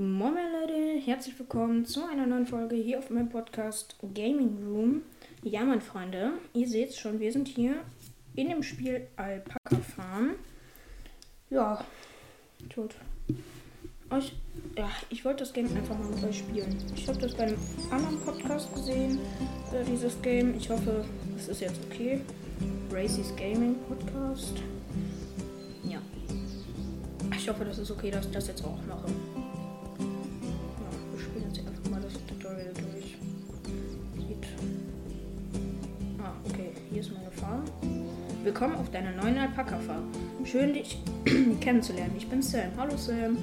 Moin Leute, herzlich willkommen zu einer neuen Folge hier auf meinem Podcast Gaming Room. Ja, meine Freunde, ihr seht schon, wir sind hier in dem Spiel Alpaka Farm. Ja, tot. Euch, ja, ich wollte das Game einfach mal mit euch spielen. Ich habe das bei einem anderen Podcast gesehen, äh, dieses Game. Ich hoffe, es ist jetzt okay. Racy's Gaming Podcast. Ja. Ich hoffe, das ist okay, dass ich das jetzt auch mache. Hier ist meine Farm. Willkommen auf deiner neuen Alpaka-Farm. Schön, dich kennenzulernen. Ich bin Sam. Hallo Sam.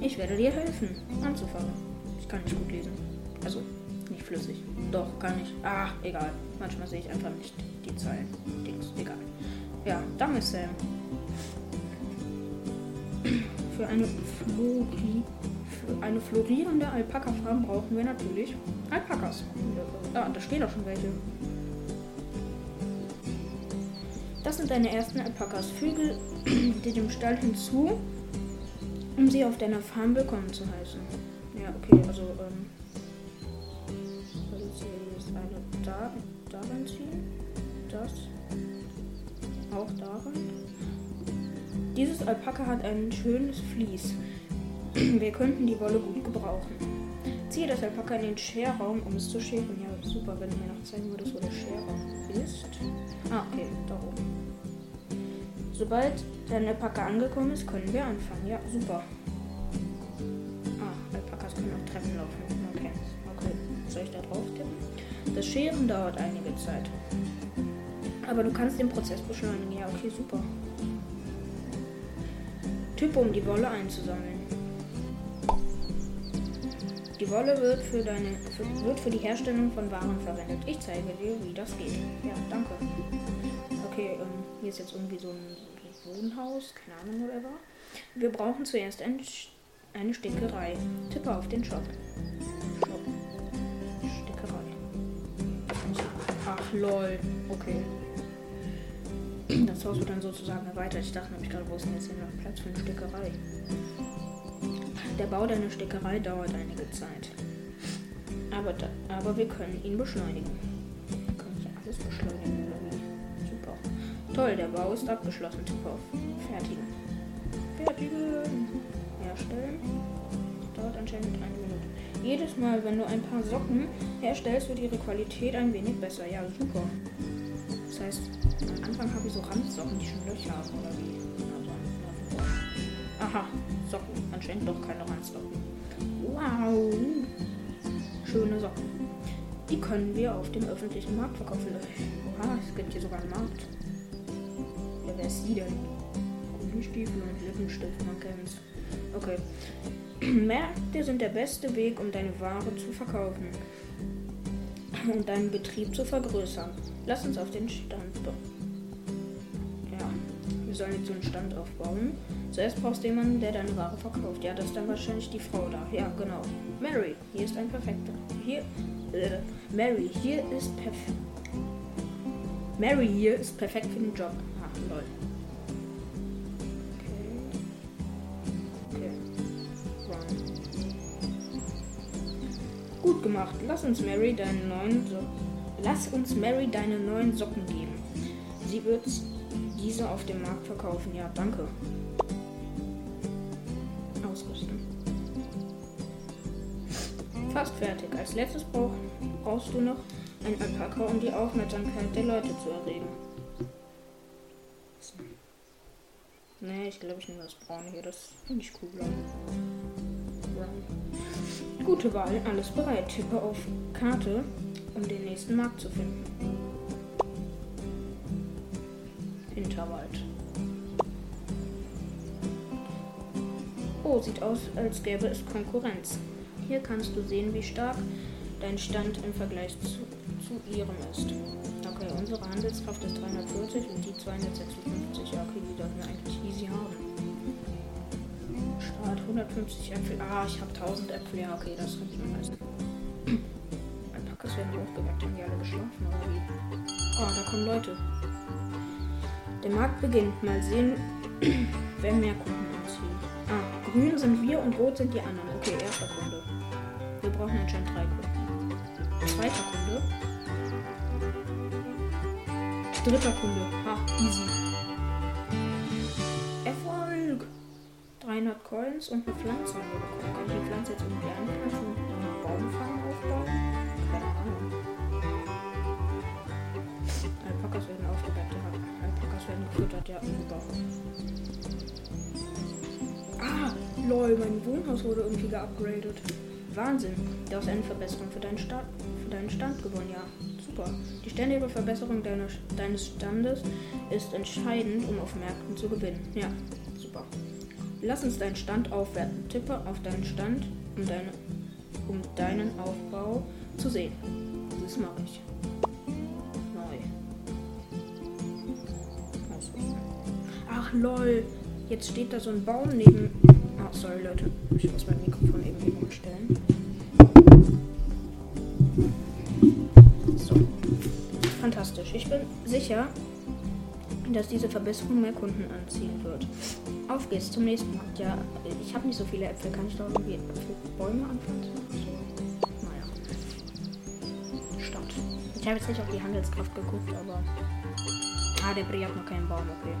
Ich werde dir helfen, anzufangen. Ich kann nicht gut lesen. Also, nicht flüssig. Doch, kann ich. Ah, egal. Manchmal sehe ich einfach nicht die Zeilen. Dings, egal. Ja, danke Sam. Für eine, Flori für eine florierende Alpaka-Farm brauchen wir natürlich Alpakas. Ah, da stehen doch schon welche. Das sind deine ersten Alpakas. Füge die dem Stall hinzu, um sie auf deiner Farm willkommen zu heißen. Ja, okay, also, ähm. Also jetzt eine da, daran ziehen. Das. Auch daran. Dieses Alpaka hat ein schönes Vlies. Wir könnten die Wolle gut gebrauchen. Ziehe das Alpaka in den Scherraum, um es zu scheren. Ja, super, wenn du mir noch zeigen würdest, wo der Scherraum ist. Ah, okay, da oben. Sobald dein Alpaka angekommen ist, können wir anfangen. Ja, super. Ah, Alpakas können auch Treppen laufen. Okay, okay. Soll ich da drauf tippen? Das Scheren dauert einige Zeit. Aber du kannst den Prozess beschleunigen. Ja, okay, super. Typ, um die Wolle einzusammeln. Die Wolle wird für, deine, für, wird für die Herstellung von Waren verwendet. Ich zeige dir, wie das geht. Ja, danke. Okay, ähm, hier ist jetzt irgendwie so ein Wohnhaus, keine Ahnung, whatever. Wir brauchen zuerst ein, eine Stickerei. Tippe auf den Shop. Shop. Stickerei. Ach, lol. Okay. Das Haus wird dann sozusagen erweitert. Ich dachte nämlich gerade, wo ist denn jetzt hier noch Platz für eine Stickerei? Der Bau deiner Stickerei dauert einige Zeit. Aber, da, aber wir können ihn beschleunigen. Kann ich alles beschleunigen oder wie? Super. Toll, der Bau ist abgeschlossen. Tipp auf. Fertigen. Fertigen. Herstellen. Dauert anscheinend eine Minute. Jedes Mal, wenn du ein paar Socken herstellst, wird ihre Qualität ein wenig besser. Ja, super. Das heißt, am Anfang habe ich so Randsocken, die schon Löcher haben, oder wie? Aha, Socken. Anscheinend doch keine Randsocken. Wow. Schöne Socken. Die können wir auf dem öffentlichen Markt verkaufen. Oha, es gibt hier sogar einen Markt. Ja, wer ist die denn? Gummistiefel und Lippenstift, man kennt's. Okay. Märkte sind der beste Weg, um deine Ware zu verkaufen und deinen Betrieb zu vergrößern. Lass uns auf den Stand. Ja, wir sollen jetzt so einen Stand aufbauen. Zuerst brauchst du jemanden, der deine Ware verkauft. Ja, das ist dann wahrscheinlich die Frau da. Ja, genau. Mary, hier ist ein perfekter. Hier. Äh, Mary, hier ist perfekt. Mary hier ist perfekt für den Job. Ach, lol. Gut gemacht. Lass uns Mary deinen neuen so Lass uns Mary deine neuen Socken geben. Sie wird diese auf dem Markt verkaufen. Ja, danke. Ausrüsten. Fast fertig. Als letztes brauch, brauchst du noch ein Alpaka, um die Aufmerksamkeit der Leute zu erregen. Nee, ich glaube, ich nehme das Braune hier. Das finde ich cool. Brown. Gute Wahl. Alles bereit. Tippe auf Karte um den nächsten Markt zu finden. Hinterwald. Oh, sieht aus, als gäbe es Konkurrenz. Hier kannst du sehen, wie stark dein Stand im Vergleich zu, zu ihrem ist. Okay, unsere Handelskraft ist 340 und die 256. Ja, okay, die sollten wir eigentlich easy haben. Start 150 Äpfel. Ah, ich habe 1000 Äpfel. Ja, okay, das ich mir leisten. Das werden die aufgeweckt, haben die alle geschlafen oder wie? Oh, da kommen Leute. Der Markt beginnt. Mal sehen, wer mehr. Ah, grün sind wir und rot sind die anderen. Okay, erster Kunde. Wir brauchen anscheinend drei Kunden. Zweiter Kunde. Dritter Kunde. Ha, easy. Erfolg! 300 Coins und eine Pflanze haben wir bekommen. Kann ich die Pflanze jetzt irgendwie einpflanzen und eine Baumfarm aufbauen? Keine Ahnung. Alpakas werden aufgeweckt. Ja. Alpakas werden gefüttert. Ja, super. Ah, lol, mein Wohnhaus wurde irgendwie geupgradet. Wahnsinn. Du hast eine Verbesserung für deinen, Sta für deinen Stand gewonnen, ja. Super. Die ständige Verbesserung deiner, deines Standes ist entscheidend, um auf Märkten zu gewinnen. Ja, super. Lass uns deinen Stand aufwerten. Tippe auf deinen Stand, um, deine, um deinen Aufbau zu sehen. Das mache ich. Neu. Ach lol. Jetzt steht da so ein Baum neben. Oh, sorry Leute. Ich muss mein Mikrofon eben umstellen. So. Fantastisch. Ich bin sicher, dass diese Verbesserung mehr Kunden anziehen wird. Auf geht's zum nächsten Markt. Ja, ich habe nicht so viele Äpfel. Kann ich da irgendwie Bäume anpflanzen? Naja. Stadt. Ich habe jetzt nicht auf die Handelskraft geguckt, aber. Ah, der Brie hat noch keinen Baum, okay.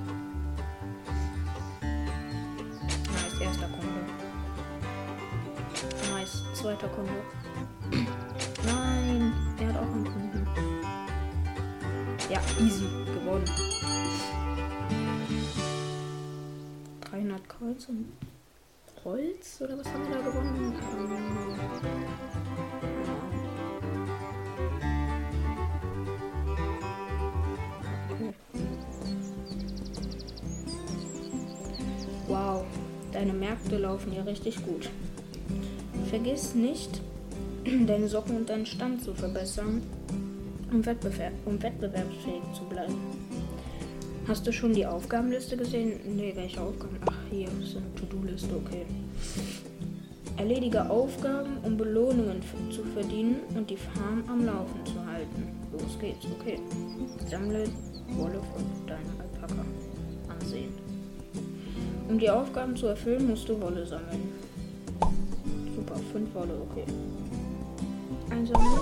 Zweiter Kunde. Nein, er hat auch einen Kunden. Ja, easy, gewonnen. 300 Kreuz und Holz oder was haben wir da gewonnen? Wow, deine Märkte laufen ja richtig gut. Vergiss nicht, deine Socken und deinen Stand zu verbessern, um, Wettbewerb um wettbewerbsfähig zu bleiben. Hast du schon die Aufgabenliste gesehen? Ne, welche Aufgaben? Ach, hier ist eine To-Do-Liste, okay. Erledige Aufgaben, um Belohnungen zu verdienen und die Farm am Laufen zu halten. Los geht's, okay. Sammle Wolle von deinem Alpaka. Ansehen. Um die Aufgaben zu erfüllen, musst du Wolle sammeln. Super, 5 Wolle, okay. Einsammeln.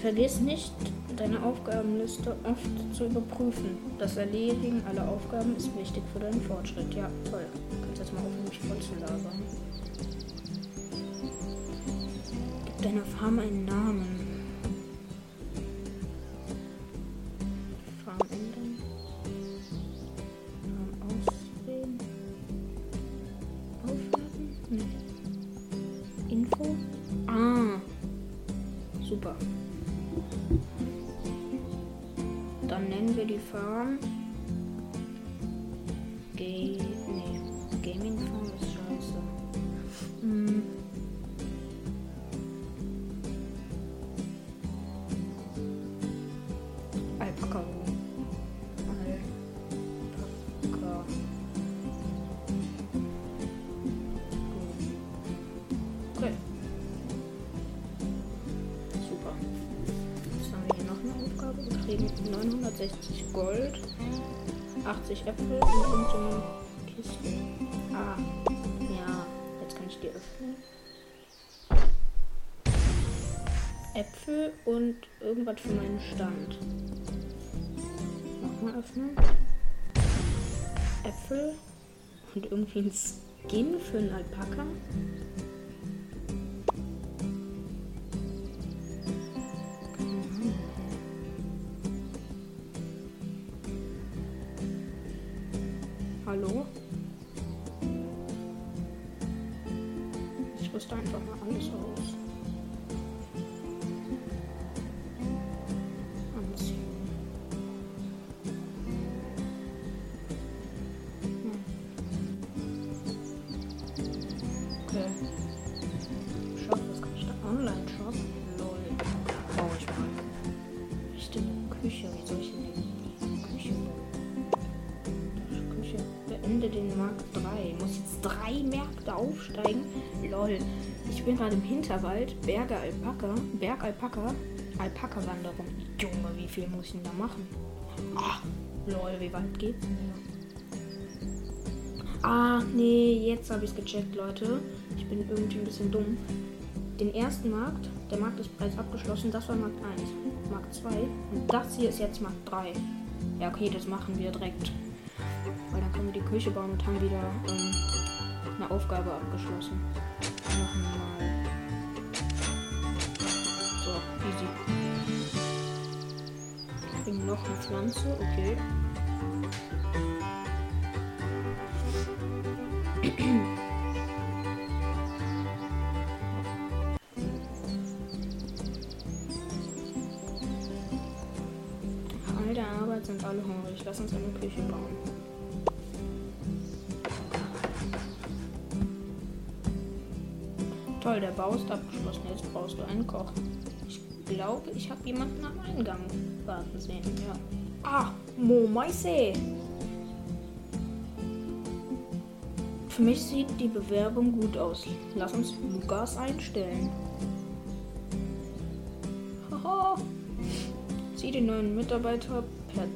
Vergiss nicht, deine Aufgabenliste oft zu überprüfen. Das Erledigen aller Aufgaben ist wichtig für deinen Fortschritt. Ja, toll. Du kannst jetzt mal aufhören, mich voll. Gib deiner Farm einen Namen. Info? Ah. Super. Dann nennen wir die Farm. Ga Die öffnen. Äpfel und irgendwas für meinen Stand. Nochmal öffnen. Äpfel und irgendwie ein Skin für einen Alpaka. Okay. Shop, was kann ich da? Online-Shop? Lol. Baue ich mal. Richtige Küche, wie soll ich denn die Küche Küche. Beende den Markt 3. Muss jetzt drei Märkte aufsteigen? Lol. Ich bin gerade im Hinterwald. Berge Alpaka. Berg Alpaka. Alpaka-Wanderung. Junge, wie viel muss ich denn da machen? Ah, lol, wie weit geht's denn? Ah, nee, jetzt habe ich es gecheckt, Leute. Ich bin irgendwie ein bisschen dumm. Den ersten Markt, der Markt ist bereits abgeschlossen, das war Markt 1. Markt 2 und das hier ist jetzt Markt 3. Ja, okay, das machen wir direkt. Weil dann können wir die Küche bauen und haben wieder ähm, eine Aufgabe abgeschlossen. Machen wir mal. So, easy. Kriegen noch eine Pflanze, okay. Jetzt brauchst du einen Koch. Ich glaube, ich habe jemanden am Eingang warten sehen. Ja. Ah, Mo Maise. Für mich sieht die Bewerbung gut aus. Lass uns Lukas einstellen. Haha. Zieh den neuen Mitarbeiter per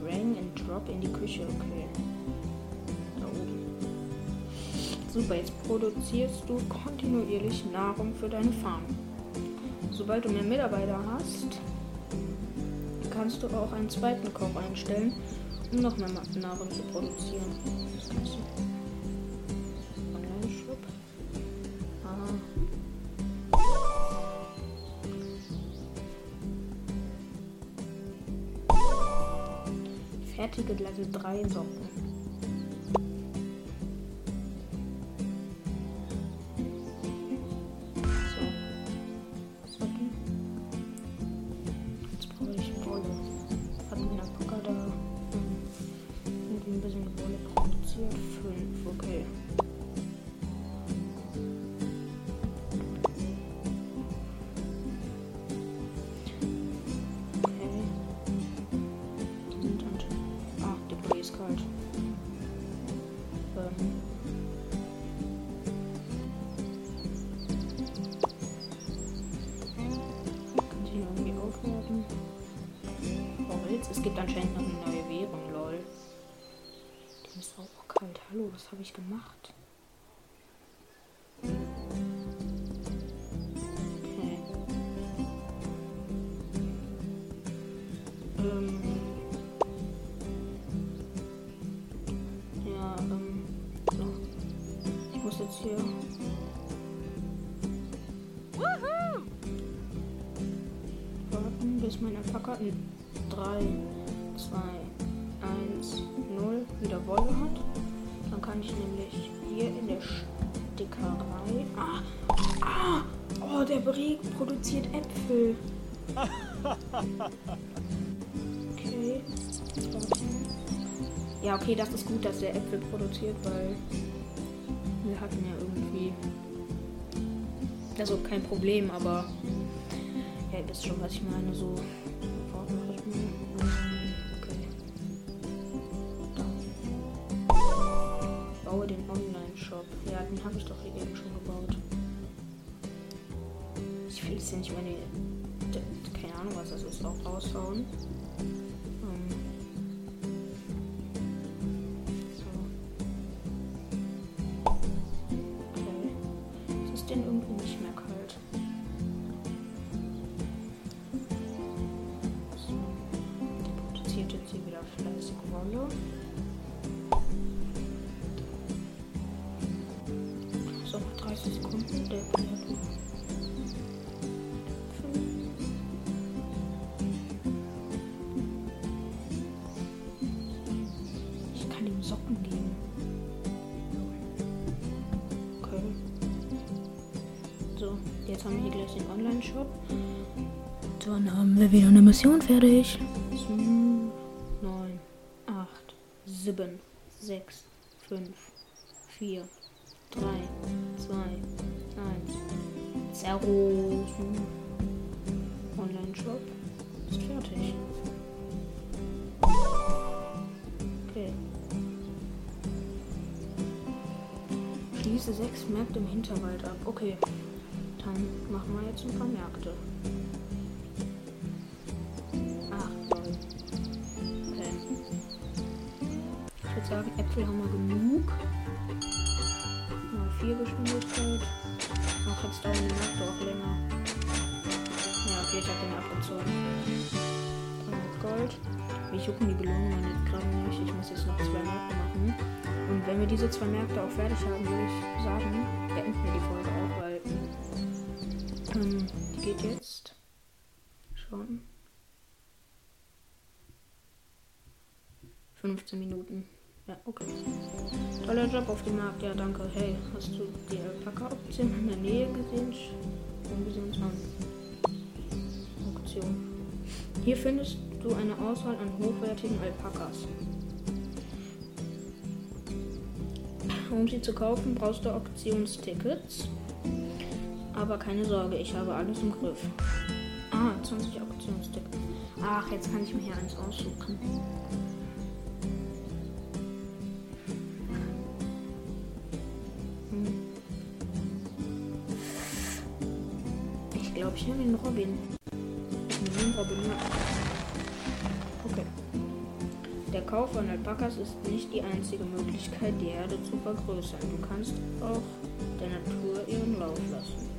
Drang and Drop in die Küche. Okay. Super, jetzt produzierst du kontinuierlich Nahrung für deine Farm. Sobald du mehr Mitarbeiter hast, kannst du auch einen zweiten Koch einstellen, um noch mehr Nahrung zu produzieren. Online-Shop. Ah. Fertige Level 3 Socken. Holz. Es gibt anscheinend noch eine neue Währung, lol. Die ist auch kalt. Hallo, was habe ich gemacht? Äpfel. Okay. Ja, okay, das ist gut, dass der Äpfel produziert, weil wir hatten ja irgendwie. Also kein Problem, aber. Ja, ihr wisst schon, was ich meine. So. Hier wieder fleißig Wolle. So, noch 30 Sekunden. Der bleibt jetzt den Online-Shop. Dann haben wir wieder eine Mission fertig. 9, 8, 7, 6, 5, 4, 3, 2, 1. Zero. Online-Shop ist fertig. Okay. Schließe sechs Märkte im Hinterwald ab. Okay. Dann machen wir jetzt ein paar Märkte. Ach. Okay. Ich würde sagen, Äpfel haben wir genug. Mal 4 Geschwindigkeit. Ach, jetzt dauern die Märkte auch länger. Ja, okay, ich habe den abgezogen. 300 Gold. Mich jucken die Belohnungen jetzt gerade nicht. Ich muss jetzt noch zwei Märkte machen. Und wenn wir diese zwei Märkte auch fertig haben, würde ich sagen, beenden ähm, die geht jetzt schon 15 Minuten. Ja, okay. Toller Job auf dem Markt, ja danke. Hey, hast du die Alpaka-Option in der Nähe gesehen? Schauen wir sie uns an. Auktion. Hier findest du eine Auswahl an hochwertigen Alpakas. Um sie zu kaufen, brauchst du Auktionstickets. Aber keine Sorge, ich habe alles im Griff. Ah, 20 Auktionstickets. Ach, jetzt kann ich mir hier eins aussuchen. Hm. Ich glaube, ich nehme den Robin. Ich nehme den Robin, ja. Okay. Der Kauf von Alpakas ist nicht die einzige Möglichkeit, die Erde zu vergrößern. Du kannst auch der Natur ihren Lauf lassen.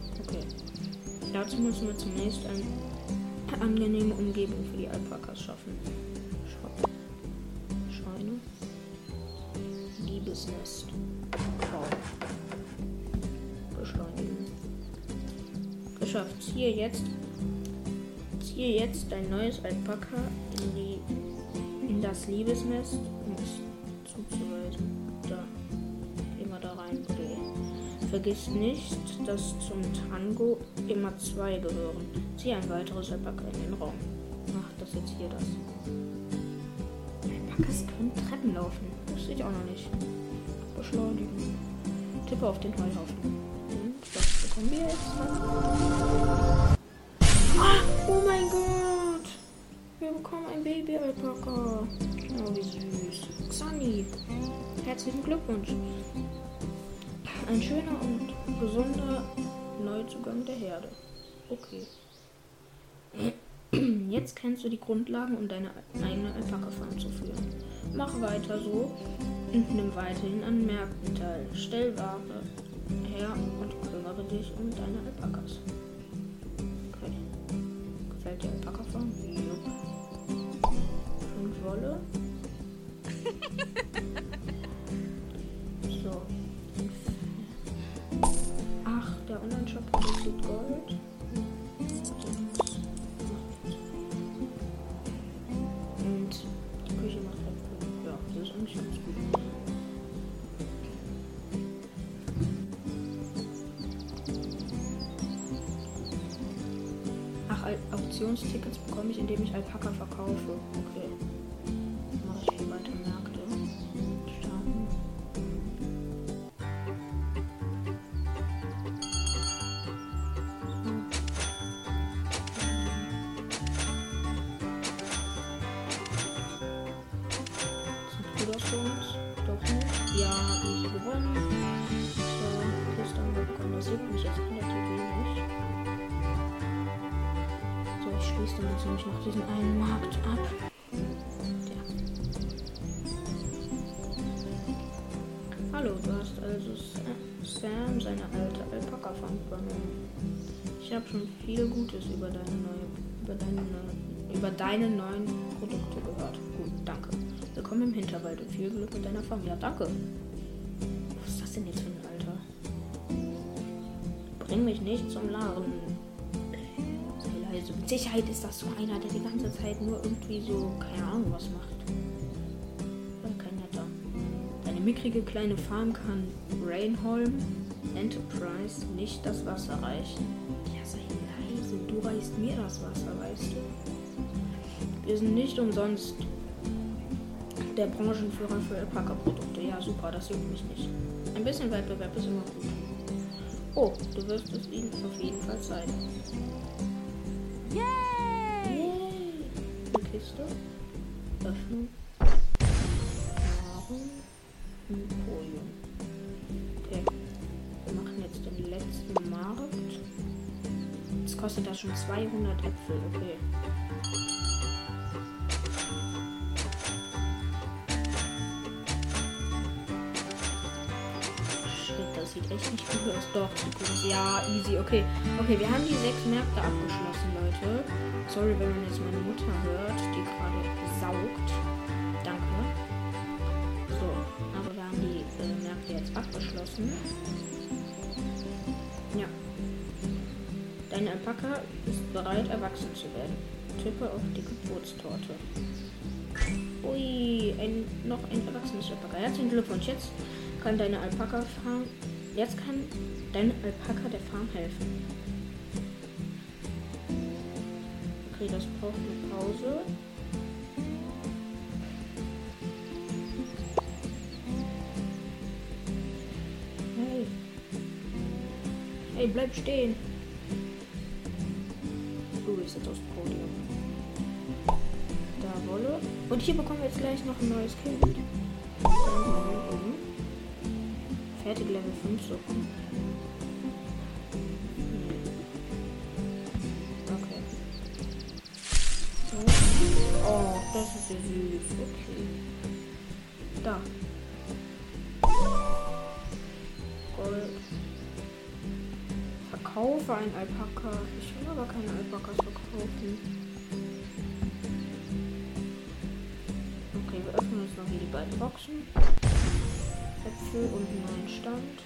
Dazu müssen wir zunächst eine angenehme Umgebung für die Alpakas schaffen. Scheune. Liebesnest. Wow. Beschleunigen. Geschafft. Ziehe jetzt, ziehe jetzt dein neues Alpaka in, die, in das Liebesnest, Vergiss nicht, dass zum Tango immer zwei gehören. Zieh ein weiteres Alpaka in den Raum. Ach, das jetzt hier das. Alpakas können Treppen laufen. Wusste ich auch noch nicht. Beschleunigen. Tippe auf den Heuhaufen. Und was bekommen wir jetzt? Ah, oh mein Gott! Wir bekommen ein Baby-Alpaka. Oh, wie süß. Xani, herzlichen Glückwunsch. Ein schöner und gesunder Neuzugang der Herde. Okay. Jetzt kennst du die Grundlagen, um deine eigene Alpaka-Farm zu führen. Mach weiter so und nimm weiterhin an Märkten teil. Stell Ware her und kümmere dich um deine Alpakas. الحكم Sam seine alte Alpaka-Farm übernommen. Ich habe schon viel Gutes über deine neue, über deine, über deine neuen Produkte gehört. Gut, danke. Willkommen im Hinterwald und viel Glück mit deiner Farm. Ja, danke. Was ist das denn jetzt für ein Alter? Bring mich nicht zum Laden. Sei leise. Mit Sicherheit ist das so einer, der die ganze Zeit nur irgendwie so, keine Ahnung, was macht. Mickrige kleine Farm kann Rainholm Enterprise nicht das Wasser reichen. Ja, sei leise. Du reichst mir das Wasser, weißt du? Wir sind nicht umsonst der Branchenführer für Alpaka-Produkte. Ja, super, das juckt mich nicht. Ein bisschen Wettbewerb ist immer gut. Oh, du wirst es ihnen auf jeden Fall zeigen. Yay! Yay! Eine Kiste. Öffnen. Emporium. Okay. Wir machen jetzt den letzten Markt. Jetzt kostet das schon 200 Äpfel. Okay. das sieht echt nicht gut aus. Doch, Ja, easy. Okay. Okay, wir haben die sechs Märkte abgeschlossen, Leute. Sorry, wenn man jetzt meine Mutter hört, die gerade saugt. Jetzt abgeschlossen. Ja. Dein Alpaka ist bereit, erwachsen zu werden. Tippe auf die Geburtstorte. Ui, ein, noch ein erwachsenes Alpaka. Herzlichen Glückwunsch. Jetzt kann deine Alpaka-Farm. Jetzt kann dein Alpaka der Farm helfen. Okay, das braucht eine Pause. Hey, bleib stehen. Du bist jetzt aufs Podium. Da Wolle. Und hier bekommen wir jetzt gleich noch ein neues Kind. Fertig Level 5 so. Okay. So. Oh, das ist ja süß. Okay. Da. Verkaufe ein Alpaka. Ich will aber keine Alpakas verkaufen. Okay, wir öffnen uns noch hier die beiden Boxen. Äpfel und neuen Stand.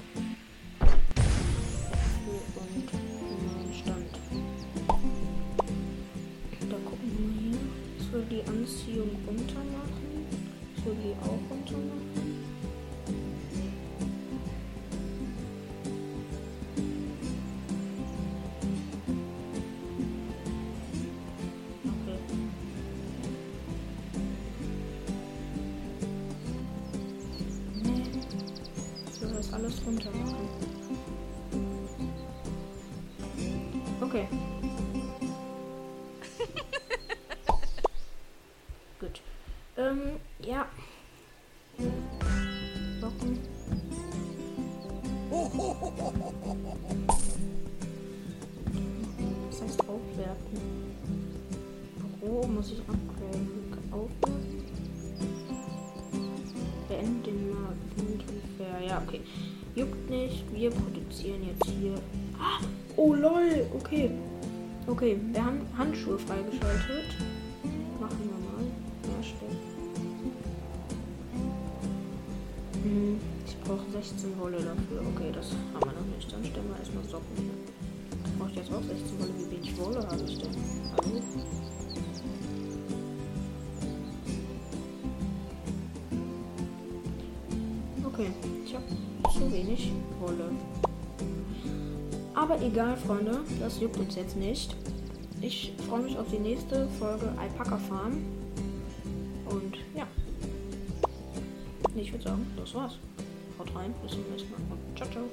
Äpfel und neuen Stand. Da gucken wir mal hier. Ich die Anziehung runter machen. Ich die auch runter machen. Runter machen. Okay. Wir produzieren jetzt hier. Ah, oh lol. Okay. Okay, wir haben Handschuhe freigeschaltet. Machen wir mal. Herstellen. Hm, ich brauche 16 Wolle dafür. Okay, das haben wir noch nicht. Dann stellen wir erstmal Socken hier. Brauche ich jetzt auch 16 Wolle? Wie wenig Wolle habe ich denn? Hallo? Okay, ich habe zu wenig Wolle. Aber egal, Freunde, das juckt uns jetzt nicht. Ich freue mich auf die nächste Folge Alpaka Farm. Und ja. Ich würde sagen, das war's. Haut rein, bis zum nächsten Mal. Ciao, ciao.